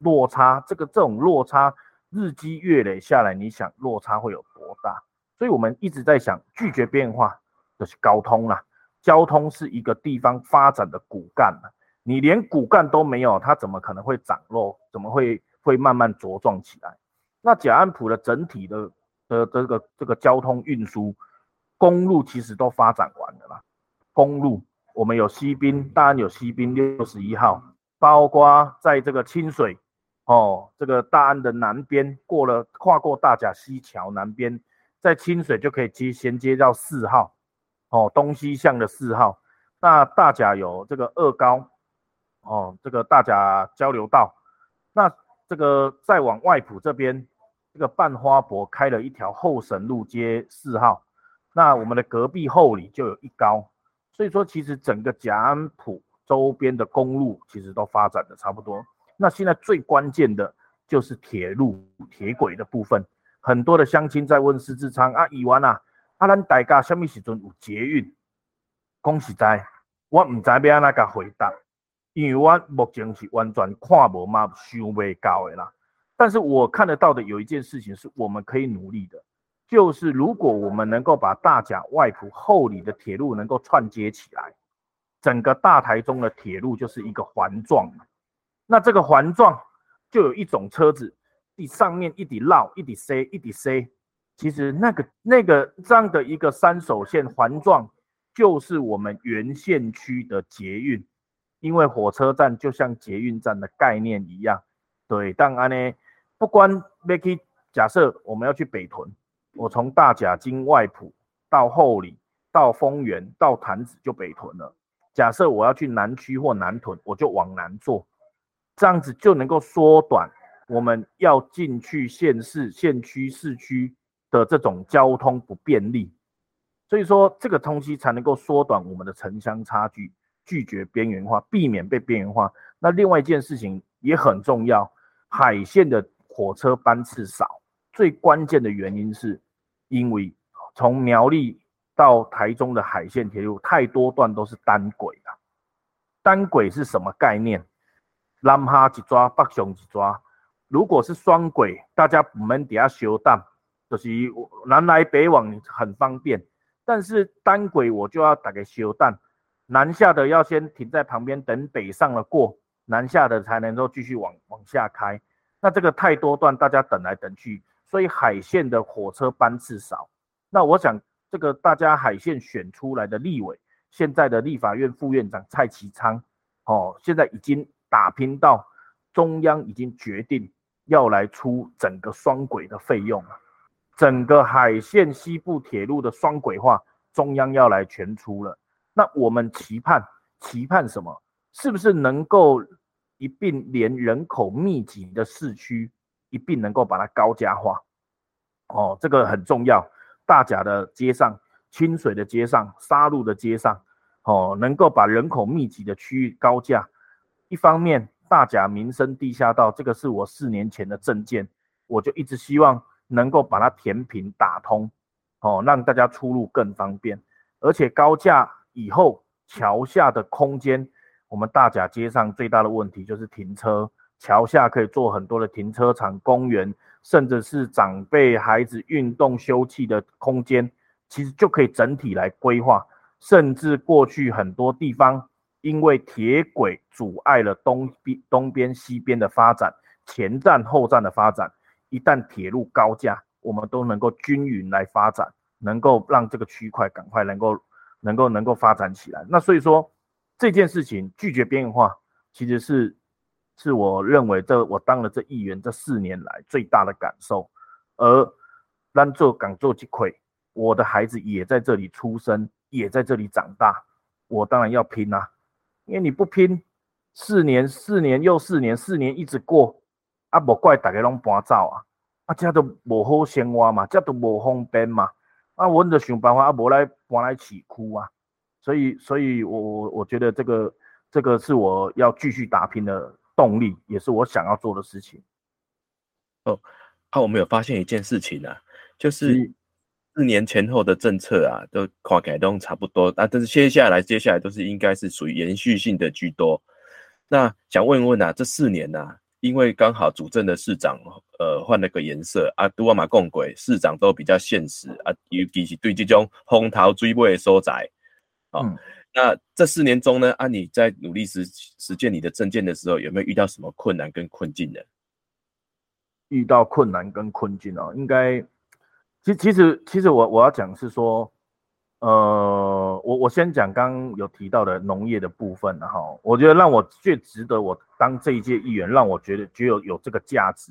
落差，这个这种落差。日积月累下来，你想落差会有多大？所以我们一直在想，拒绝变化就是交通啦。交通是一个地方发展的骨干你连骨干都没有，它怎么可能会长肉？怎么会会慢慢茁壮起来？那甲安埔的整体的的这个这个交通运输，公路其实都发展完了啦。公路我们有西滨，当然有西滨六十一号，包括在这个清水。哦，这个大安的南边过了，跨过大甲溪桥南边，在清水就可以接衔接到四号，哦，东西向的四号。那大甲有这个二高，哦，这个大甲交流道。那这个再往外埔这边，这个半花博开了一条后神路街四号。那我们的隔壁后里就有一高，所以说其实整个甲安埔周边的公路其实都发展的差不多。那现在最关键的就是铁路铁轨的部分，很多的乡亲在问施志昌啊，议员啊，啊，咱大家什么时阵有捷运？讲实在，我唔知要安怎甲回答，因为我目前是完全看无嘛，想未到的啦。但是我看得到的有一件事情是我们可以努力的，就是如果我们能够把大甲、外埔、后里的铁路能够串接起来，整个大台中的铁路就是一个环状。那这个环状就有一种车子，你上面一滴绕，一滴塞，一滴塞。其实那个那个这样的一个三手线环状，就是我们原线区的捷运，因为火车站就像捷运站的概念一样。对，当然呢，不管要去，假设我们要去北屯，我从大甲经外埔到后里，到丰原，到潭子就北屯了。假设我要去南区或南屯，我就往南坐。这样子就能够缩短我们要进去县市、县区、市区的这种交通不便利，所以说这个东西才能够缩短我们的城乡差距，拒绝边缘化，避免被边缘化。那另外一件事情也很重要，海线的火车班次少，最关键的原因是因为从苗栗到台中的海线铁路太多段都是单轨啊，单轨是什么概念？南下一抓，北上一抓。如果是双轨，大家不免底下修淡，就是南来北往很方便。但是单轨我就要打个修淡，南下的要先停在旁边等北上了过，南下的才能够继续往往下开。那这个太多段，大家等来等去，所以海线的火车班次少。那我想，这个大家海线选出来的立委，现在的立法院副院长蔡其昌，哦，现在已经。打拼到中央已经决定要来出整个双轨的费用了，整个海线西部铁路的双轨化，中央要来全出了。那我们期盼期盼什么？是不是能够一并连人口密集的市区一并能够把它高架化？哦，这个很重要。大甲的街上、清水的街上、沙鹿的街上，哦，能够把人口密集的区域高架。一方面，大甲民生地下道，这个是我四年前的政见，我就一直希望能够把它填平打通，哦，让大家出入更方便。而且高架以后桥下的空间，我们大甲街上最大的问题就是停车，桥下可以做很多的停车场、公园，甚至是长辈孩子运动休憩的空间，其实就可以整体来规划，甚至过去很多地方。因为铁轨阻碍了东边、东边、西边的发展，前站、后站的发展。一旦铁路高架，我们都能够均匀来发展，能够让这个区块赶快能够、能够、能够发展起来。那所以说这件事情拒绝边缘化，其实是是我认为这我当了这议员这四年来最大的感受。而让做港做击溃，我的孩子也在这里出生，也在这里长大，我当然要拼啊！因为你不拼，四年四年又四年，四年一直过，啊，无怪大家拢搬走啊，啊，这都无好生活嘛，这都无方便嘛，啊，阮就想办法啊，无来搬来起哭啊，所以，所以我我我觉得这个这个是我要继续打拼的动力，也是我想要做的事情。哦，啊，我们有发现一件事情啊，就是。四年前后的政策啊，都跨改动差不多啊，但是接下来接下来都是应该是属于延续性的居多。那想问问啊，这四年啊，因为刚好主政的市长呃换了个颜色啊，都阿马共轨市长都比较现实啊，尤其是对这种风桃追尾的所在。哦，那这四年中呢，啊你在努力实实践你的政见的时候，有没有遇到什么困难跟困境呢？遇到困难跟困境啊，应该。其其实其实我我要讲是说，呃，我我先讲刚有提到的农业的部分哈，我觉得让我最值得我当这一届议员，让我觉得具有有这个价值，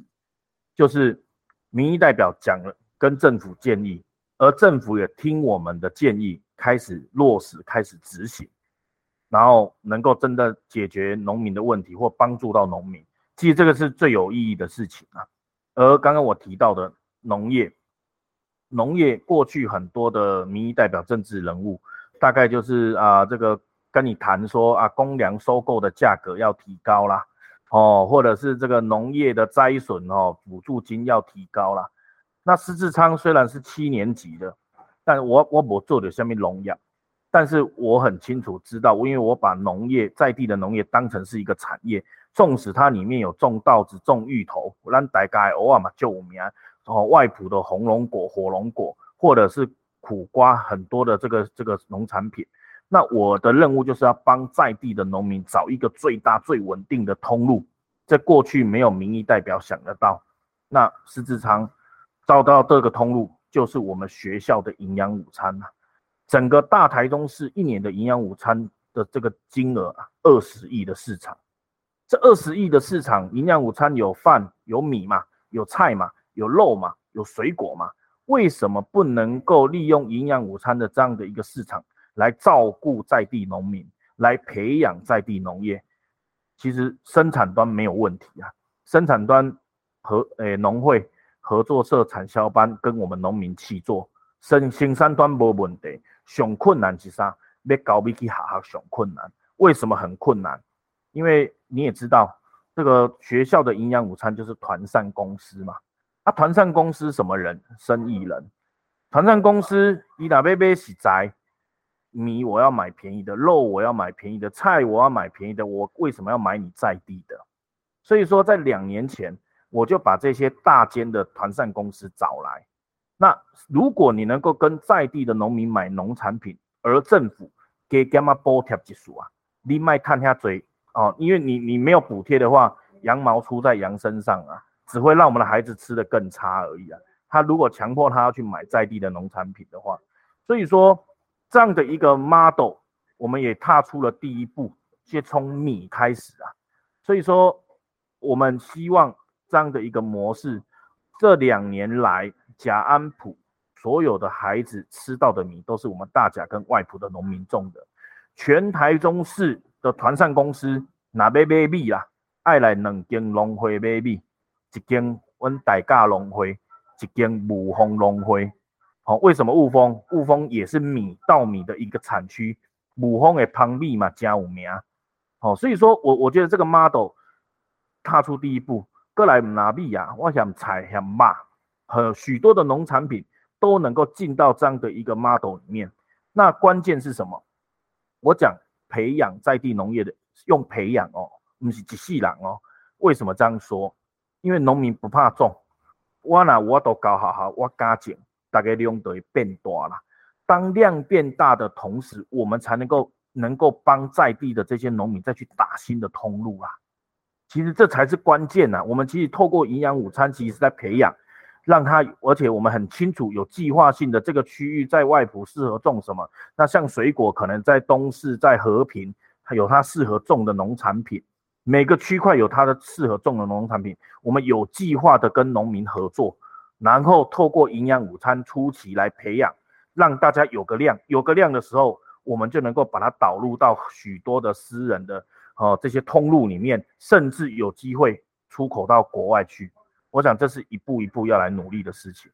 就是民意代表讲了跟政府建议，而政府也听我们的建议，开始落实，开始执行，然后能够真的解决农民的问题或帮助到农民，其实这个是最有意义的事情啊。而刚刚我提到的农业。农业过去很多的民意代表政治人物，大概就是啊这个跟你谈说啊，公粮收购的价格要提高啦，哦，或者是这个农业的灾损哦，补助金要提高啦。那施志昌虽然是七年级的，但我我我做的下面农业，但是我很清楚知道，因为我把农业在地的农业当成是一个产业，纵使它里面有种稻子、种芋头，让大家偶尔嘛就我名，哦，外埔的红龙果、火龙果，或者是苦瓜，很多的这个这个农产品。那我的任务就是要帮在地的农民找一个最大最稳定的通路，在过去没有民意代表想得到，那石志昌找到这个通路，就是我们学校的营养午餐呐。整个大台中市一年的营养午餐的这个金额啊，二十亿的市场，这二十亿的市场，营养午餐有饭有米嘛，有菜嘛，有肉嘛，有水果嘛，为什么不能够利用营养午餐的这样的一个市场？来照顾在地农民，来培养在地农业，其实生产端没有问题啊。生产端和诶农会合作社产销班跟我们农民去做，生生产端无问题。上困难是啥？要搞米去下下上困难。为什么很困难？因为你也知道，这个学校的营养午餐就是团膳公司嘛。啊，团膳公司什么人？生意人。团膳公司伊那买买是在。米我要买便宜的，肉我要买便宜的，菜我要买便宜的，我为什么要买你在地的？所以说，在两年前我就把这些大间的团膳公司找来。那如果你能够跟在地的农民买农产品，而政府给干嘛补贴技术啊？你卖看下嘴哦，因为你你没有补贴的话，羊毛出在羊身上啊，只会让我们的孩子吃的更差而已啊。他如果强迫他要去买在地的农产品的话，所以说。这样的一个 model，我们也踏出了第一步，先从米开始啊。所以说，我们希望这样的一个模式，这两年来甲安普所有的孩子吃到的米，都是我们大甲跟外埔的农民种的。全台中市的团膳公司拿买买米啦，爱来两间农会买米，一间阮大甲农会，一间武丰农会。好，为什么雾峰？雾峰也是米稻米的一个产区，母峰的旁边嘛加五名。好，所以说我我觉得这个 model 踏出第一步，过来拿米啊，我想采想骂和许多的农产品都能够进到这样的一个 model 里面。那关键是什么？我讲培养在地农业的，用培养哦，不是机器人哦。为什么这样说？因为农民不怕种，我那我都搞好好，我加减。大概量都会变大了。当量变大的同时，我们才能够能够帮在地的这些农民再去打新的通路啊。其实这才是关键呐。我们其实透过营养午餐，其实是在培养，让他，而且我们很清楚有计划性的这个区域在外埔适合种什么。那像水果，可能在东市、在和平，有它适合种的农产品。每个区块有它的适合种的农产品，我们有计划的跟农民合作。然后透过营养午餐初期来培养，让大家有个量，有个量的时候，我们就能够把它导入到许多的私人的哦这些通路里面，甚至有机会出口到国外去。我想这是一步一步要来努力的事情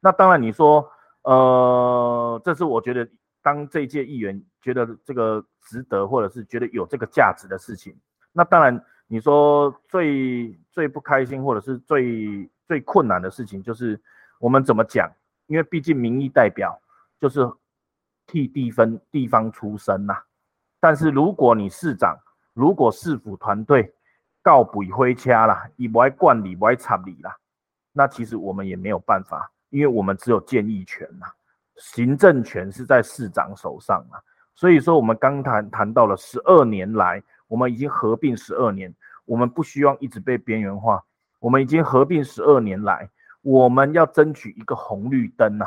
那当然你说，呃，这是我觉得当这一届议员觉得这个值得，或者是觉得有这个价值的事情。那当然你说最最不开心，或者是最。最困难的事情就是我们怎么讲，因为毕竟民意代表就是替地分地方出身呐。但是如果你市长，如果市府团队告不回掐啦，以不爱管理不爱插理啦，那其实我们也没有办法，因为我们只有建议权呐，行政权是在市长手上啊。所以说，我们刚谈谈到了十二年来，我们已经合并十二年，我们不希望一直被边缘化。我们已经合并十二年来，我们要争取一个红绿灯呐，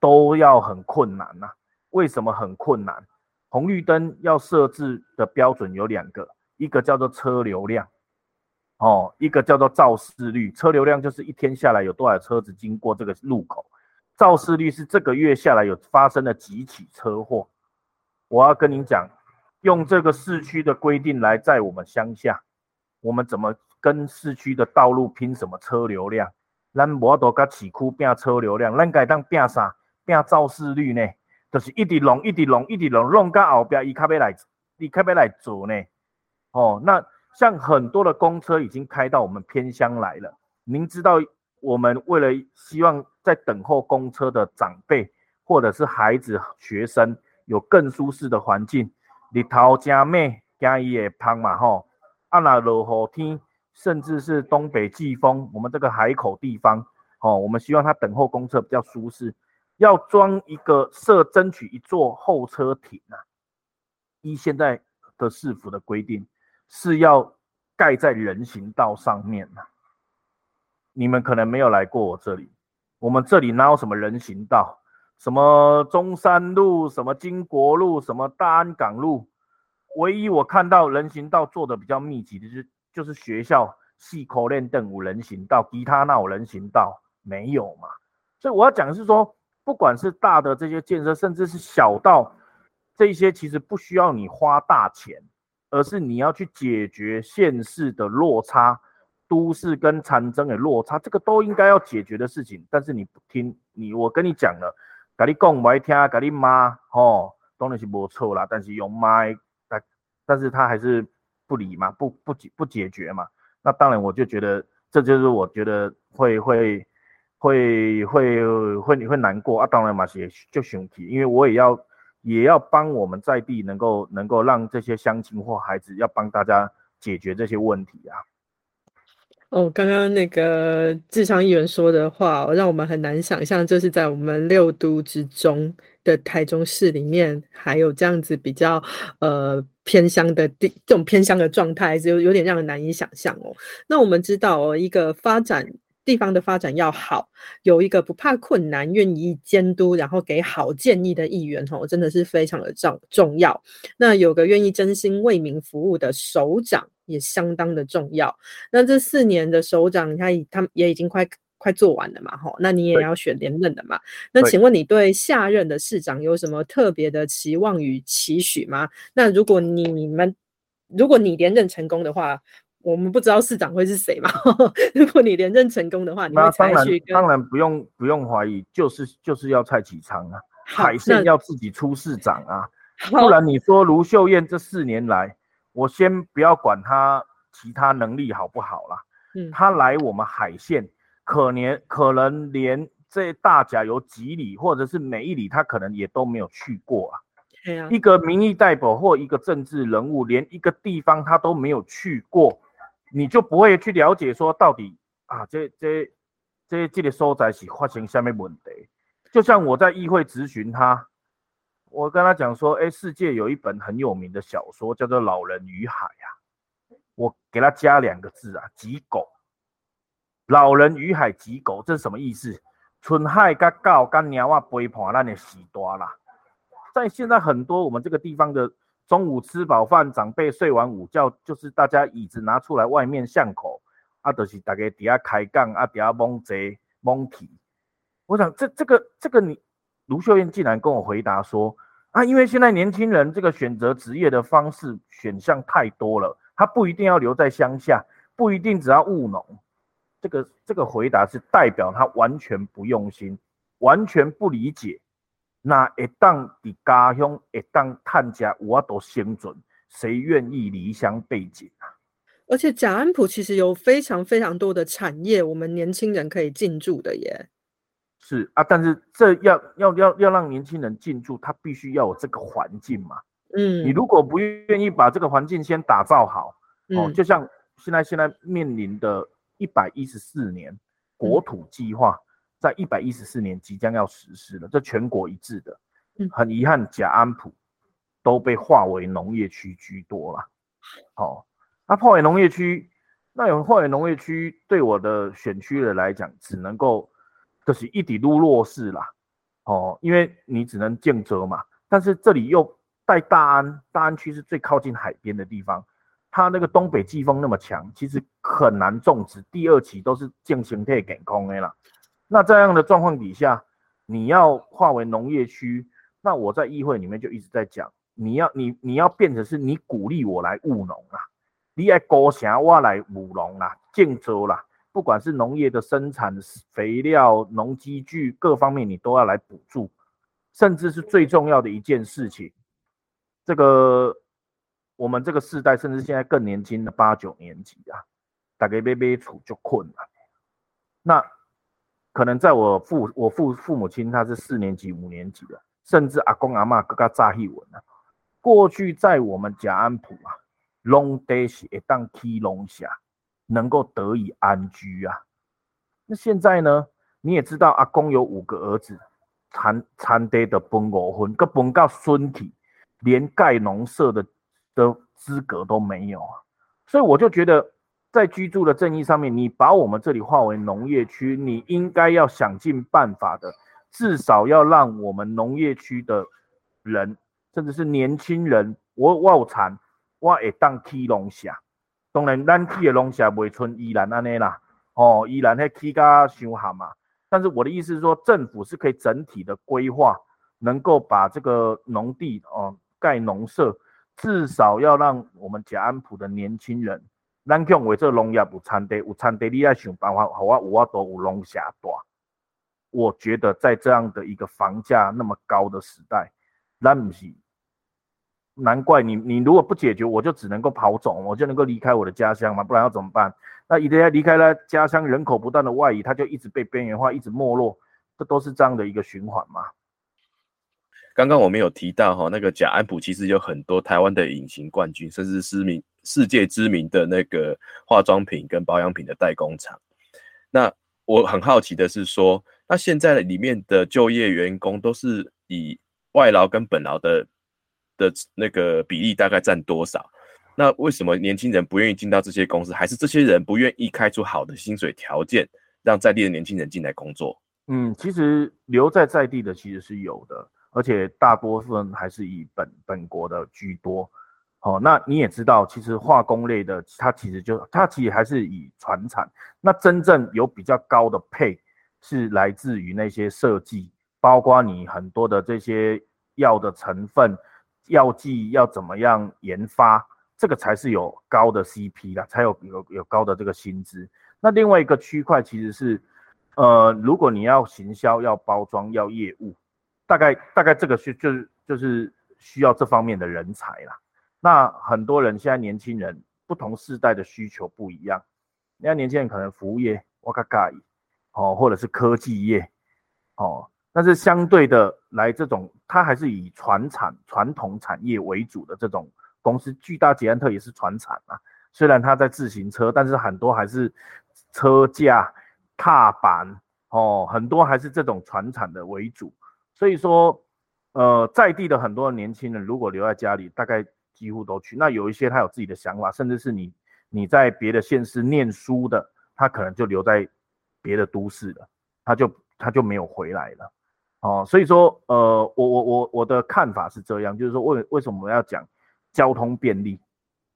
都要很困难呐。为什么很困难？红绿灯要设置的标准有两个，一个叫做车流量，哦，一个叫做肇事率。车流量就是一天下来有多少车子经过这个路口，肇事率是这个月下来有发生了几起车祸。我要跟您讲，用这个市区的规定来在我们乡下，我们怎么？跟市区的道路拼什么车流量？咱无多甲市区拼车流量，咱该当拼啥？拼肇事率呢？就是一直弄，一直弄，一直弄，弄到后边伊较要来你开不来做呢？哦，那像很多的公车已经开到我们偏乡来了。您知道，我们为了希望在等候公车的长辈或者是孩子、学生有更舒适的环境，日头真美，加伊也胖嘛吼。啊那落雨天，甚至是东北季风，我们这个海口地方，哦，我们希望他等候公车比较舒适，要装一个设争取一座候车亭啊。依现在的市府的规定，是要盖在人行道上面呐。你们可能没有来过我这里，我们这里哪有什么人行道？什么中山路、什么金国路、什么大安港路？唯一我看到人行道做的比较密集的，就是就是学校系口练凳五人行道，其他那有人行道没有嘛？所以我要讲的是说，不管是大的这些建设，甚至是小到这些，其实不需要你花大钱，而是你要去解决县市的落差，都市跟长征的落差，这个都应该要解决的事情。但是你不听，你我跟你讲了，跟你讲不爱听，跟你骂，吼，当然是没错啦。但是用骂。但但是他还是不理嘛，不不解不解决嘛，那当然我就觉得这就是我觉得会会会会会会难过啊，当然嘛也就兄弟，因为我也要也要帮我们在地能够能够让这些乡亲或孩子要帮大家解决这些问题啊。哦，刚刚那个智商议员说的话，让我们很难想象，就是在我们六都之中的台中市里面，还有这样子比较呃偏乡的地，这种偏乡的状态，就有点让人难以想象哦。那我们知道哦，一个发展地方的发展要好，有一个不怕困难、愿意监督，然后给好建议的议员吼，真的是非常的重重要。那有个愿意真心为民服务的首长。也相当的重要。那这四年的首长，他他们也已经快快做完了嘛，吼，那你也要选连任的嘛。那请问你对下任的市长有什么特别的期望与期许吗？那如果你们如果你连任成功的话，我们不知道市长会是谁嘛？如果你连任成功的话，你会采取当然不用不用怀疑，就是就是要蔡启昌啊，海信要自己出市长啊，不然你说卢秀燕这四年来。我先不要管她其他能力好不好啦，嗯，他来我们海线，可能可能连这大甲有几里，或者是每一里，她可能也都没有去过啊。对啊，一个民意代表或一个政治人物，连一个地方他都没有去过，你就不会去了解说到底啊，这这这这个所在是发生什么问题？就像我在议会咨询他。我跟他讲说，哎，世界有一本很有名的小说叫做《老人与海》啊，我给他加两个字啊，极狗。老人与海极狗，这是什么意思？春海甲狗甲鸟啊陪伴咱的时大啦。在现在很多我们这个地方的中午吃饱饭，长辈睡完午觉，就是大家椅子拿出来外面巷口，啊，就是大家底下开杠啊，底下蒙坐蒙提。我想这这个这个你卢秀燕竟然跟我回答说。啊，因为现在年轻人这个选择职业的方式选项太多了，他不一定要留在乡下，不一定只要务农。这个这个回答是代表他完全不用心，完全不理解。那一旦伫家乡，一旦探家，我都生存，谁愿意离乡背井啊？而且贾安普其实有非常非常多的产业，我们年轻人可以进驻的耶。是啊，但是这要要要要让年轻人进驻，他必须要有这个环境嘛。嗯，你如果不愿意把这个环境先打造好，哦，就像现在现在面临的一百一十四年国土计划，在一百一十四年即将要实施了，这全国一致的。嗯，很遗憾，甲安普都被划为农业区居多了。好，那划为农业区，那有划为农业区，对我的选区的来讲，只能够。就是一底路弱势啦，哦，因为你只能建泽嘛，但是这里又带大安，大安区是最靠近海边的地方，它那个东北季风那么强，其实很难种植。第二期都是建形态减空的啦，那这样的状况底下，你要划为农业区，那我在议会里面就一直在讲，你要你你要变成是你鼓励我来务农啊，你爱高想我来务农啊，建州啦。不管是农业的生产、肥料、农机具各方面，你都要来补助，甚至是最重要的一件事情，这个我们这个世代，甚至现在更年轻的八九年级啊，大概被被处就困了。那可能在我父我父父母亲他是四年级五年级的，甚至阿公阿妈更加炸一文啊。过去在我们甲安埔啊，拢得是一当起龙下，能够得以安居啊。那现在呢，你也知道阿公有五个儿子，残残爹的分五婚，个分到孙体，连盖农舍的。的资格都没有啊，所以我就觉得，在居住的正义上面，你把我们这里划为农业区，你应该要想尽办法的，至少要让我们农业区的人，甚至是年轻人，我我有产，我会当起龙虾。当然，咱起的龙虾未存依然安尼啦，哦，依然迄起甲伤好嘛。但是我的意思是说，政府是可以整体的规划，能够把这个农地哦盖农舍。至少要让我们甲安埔的年轻人，咱讲为这农业有产地，有产地，你要想办法，好啊，有啊，都有龙虾大。我觉得在这样的一个房价那么高的时代，那不是，难怪你你如果不解决，我就只能够跑走，我就能够离开我的家乡嘛，不然要怎么办？那一旦离开了家乡，人口不断的外移，他就一直被边缘化，一直没落，这都是这样的一个循环嘛。刚刚我们有提到哈，那个贾安普其实有很多台湾的隐形冠军，甚至知名世界知名的那个化妆品跟保养品的代工厂。那我很好奇的是说，那现在里面的就业员工都是以外劳跟本劳的的那个比例大概占多少？那为什么年轻人不愿意进到这些公司？还是这些人不愿意开出好的薪水条件，让在地的年轻人进来工作？嗯，其实留在在地的其实是有的。而且大多数人还是以本本国的居多，哦，那你也知道，其实化工类的它其实就它其实还是以传产，那真正有比较高的配是来自于那些设计，包括你很多的这些药的成分、药剂要怎么样研发，这个才是有高的 CP 的，才有有有高的这个薪资。那另外一个区块其实是，呃，如果你要行销、要包装、要业务。大概大概这个是就是就是需要这方面的人才啦。那很多人现在年轻人不同世代的需求不一样，人家年轻人可能服务业，我卡卡哦，或者是科技业，哦，但是相对的来这种，它还是以传产传统产业为主的这种公司，巨大捷安特也是传产啊。虽然它在自行车，但是很多还是车架、踏板，哦，很多还是这种传产的为主。所以说，呃，在地的很多年轻人如果留在家里，大概几乎都去。那有一些他有自己的想法，甚至是你你在别的县市念书的，他可能就留在别的都市了，他就他就没有回来了。哦，所以说，呃，我我我我的看法是这样，就是说为为什么我要讲交通便利？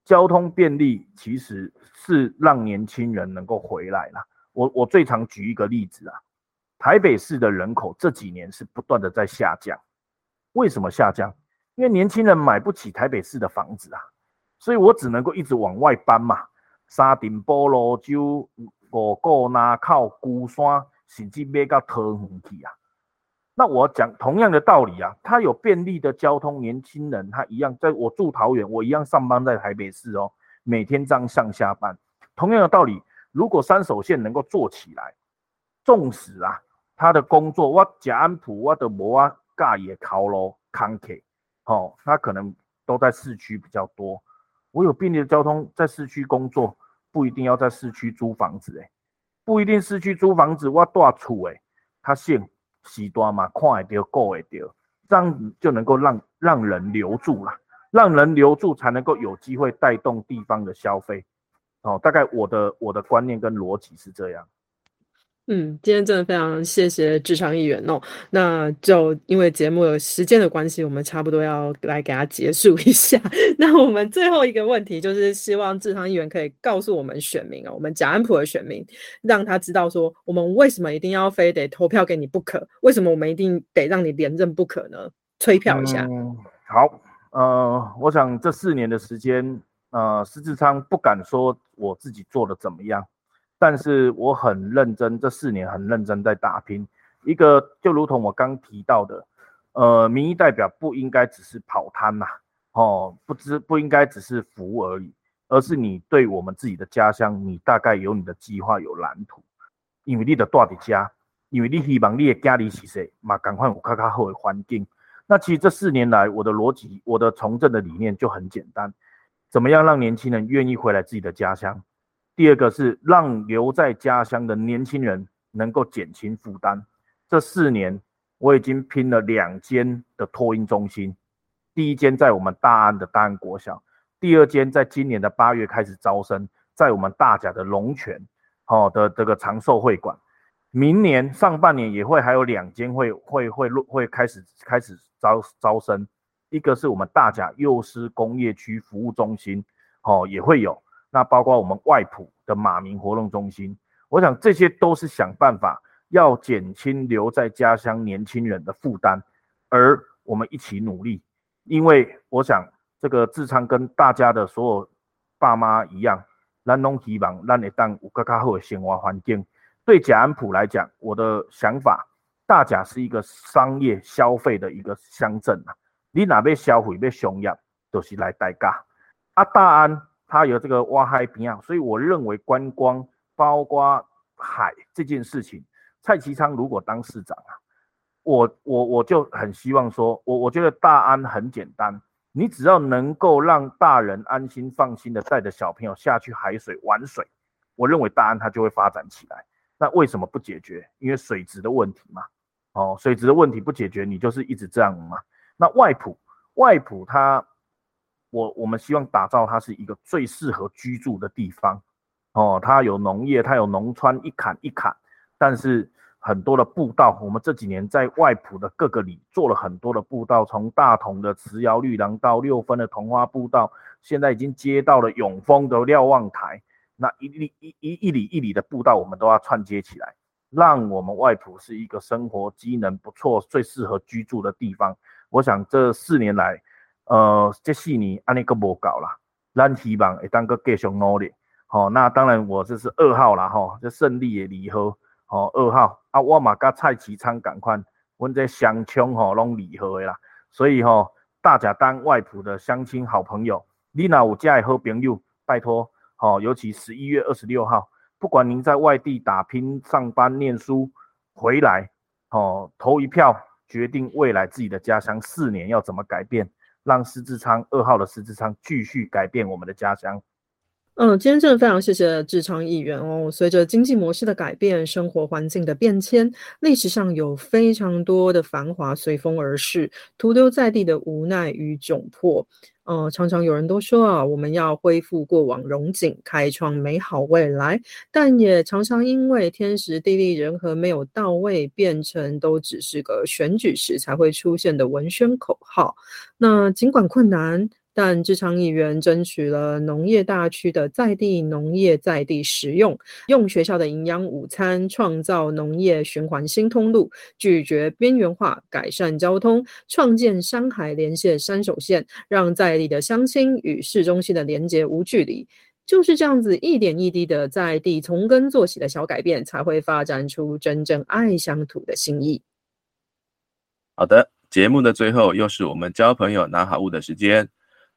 交通便利其实是让年轻人能够回来了。我我最常举一个例子啊。台北市的人口这几年是不断的在下降，为什么下降？因为年轻人买不起台北市的房子啊，所以我只能够一直往外搬嘛。沙顶菠萝就五个那靠孤山，甚至买到桃园去啊。那我讲同样的道理啊，他有便利的交通，年轻人他一样，在我住桃园，我一样上班在台北市哦，每天这样上下班。同样的道理，如果三手线能够做起来，纵使啊。他的工作，我甲安普，我的无啊，驾也考咯，康客，哦，他可能都在市区比较多。我有便利的交通，在市区工作，不一定要在市区租房子，诶，不一定市区租房子，我大厝，诶，他现时段嘛，看会到，过会到，这样就能够让让人留住了，让人留住才能够有机会带动地方的消费，哦，大概我的我的观念跟逻辑是这样。嗯，今天真的非常谢谢智昌议员哦。那就因为节目有时间的关系，我们差不多要来给他结束一下。那我们最后一个问题就是，希望智昌议员可以告诉我们选民啊，我们贾安普的选民，让他知道说，我们为什么一定要非得投票给你不可？为什么我们一定得让你连任不可呢？催票一下。好，呃，我想这四年的时间，呃，施志昌不敢说我自己做的怎么样。但是我很认真，这四年很认真在打拼。一个就如同我刚提到的，呃，民意代表不应该只是跑摊呐，哦，不知不应该只是服务而已，而是你对我们自己的家乡，你大概有你的计划，有蓝图，因为你的住伫家，因为你希望你的家里是谁嘛，赶快有较较好的环境。那其实这四年来，我的逻辑，我的从政的理念就很简单，怎么样让年轻人愿意回来自己的家乡？第二个是让留在家乡的年轻人能够减轻负担。这四年我已经拼了两间的托婴中心，第一间在我们大安的大安国小，第二间在今年的八月开始招生，在我们大甲的龙泉，哦的这个长寿会馆。明年上半年也会还有两间会会会会开始开始招招生，一个是我们大甲幼师工业区服务中心，哦也会有。那包括我们外埔的马明活动中心，我想这些都是想办法要减轻留在家乡年轻人的负担，而我们一起努力，因为我想这个智昌跟大家的所有爸妈一样，咱拢希望咱会当有更加好的生活环境。对甲安埔来讲，我的想法，大甲是一个商业消费的一个乡镇啊，你哪边消费要商业，都是来代价。啊，大安。它有这个挖海平啊，所以我认为观光包括海这件事情，蔡其昌如果当市长啊，我我我就很希望说，我我觉得大安很简单，你只要能够让大人安心放心的带着小朋友下去海水玩水，我认为大安它就会发展起来。那为什么不解决？因为水质的问题嘛。哦，水质的问题不解决，你就是一直这样嘛。那外埔外埔它。我我们希望打造它是一个最适合居住的地方，哦，它有农业，它有农川一坎一坎，但是很多的步道，我们这几年在外埔的各个里做了很多的步道，从大同的慈瑶绿廊到六分的桐花步道，现在已经接到了永丰的瞭望台，那一里一一一里一里的步道，我们都要串接起来，让我们外埔是一个生活机能不错、最适合居住的地方。我想这四年来。呃，这四年安尼个无搞啦，咱希望会当个继续努力。好，那当然我这是二号啦，吼，这胜利的离合，吼，二号啊，我嘛甲蔡其昌赶快，阮这相亲吼拢离合的啦。所以吼，大家当外埔的乡亲好朋友，你若有家的好朋友，拜托，吼，尤其十一月二十六号，不管您在外地打拼、上班、念书，回来，吼，投一票，决定未来自己的家乡四年要怎么改变。让十字仓二号的十字仓继续改变我们的家乡。嗯，今天真的非常谢谢志昌议员哦。随着经济模式的改变，生活环境的变迁，历史上有非常多的繁华随风而逝，徒留在地的无奈与窘迫。嗯，常常有人都说啊，我们要恢复过往荣景，开创美好未来，但也常常因为天时地利人和没有到位，变成都只是个选举时才会出现的文宣口号。那尽管困难。但智昌议员争取了农业大区的在地农业在地食用，用学校的营养午餐创造农业循环新通路，拒绝边缘化，改善交通，创建山海连线山手线，让在地的乡亲与市中心的连接无距离。就是这样子一点一滴的在地从根做起的小改变，才会发展出真正爱乡土的心意。好的，节目的最后又是我们交朋友拿好物的时间。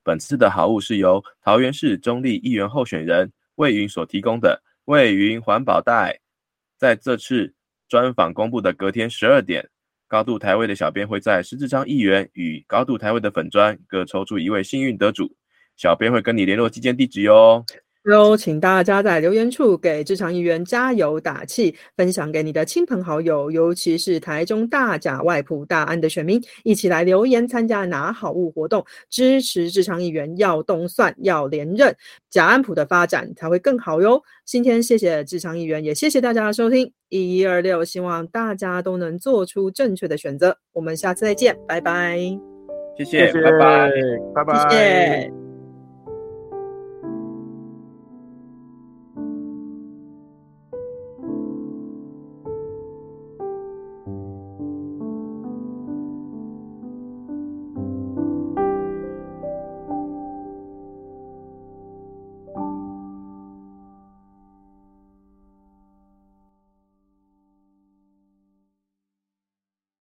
本次的好物是由桃园市中立议员候选人魏云所提供的魏云环保袋。在这次专访公布的隔天十二点，高度台位的小编会在施志昌议员与高度台位的粉砖各抽出一位幸运得主，小编会跟你联络寄件地址哟。有请大家在留言处给职场议员加油打气，分享给你的亲朋好友，尤其是台中大甲外埔大安的选民，一起来留言参加拿好物活动，支持职场议员要动算要连任，甲安埔的发展才会更好哟。今天谢谢职场议员，也谢谢大家的收听一一二六，希望大家都能做出正确的选择。我们下次再见，拜拜。谢谢，拜拜，拜拜，谢谢。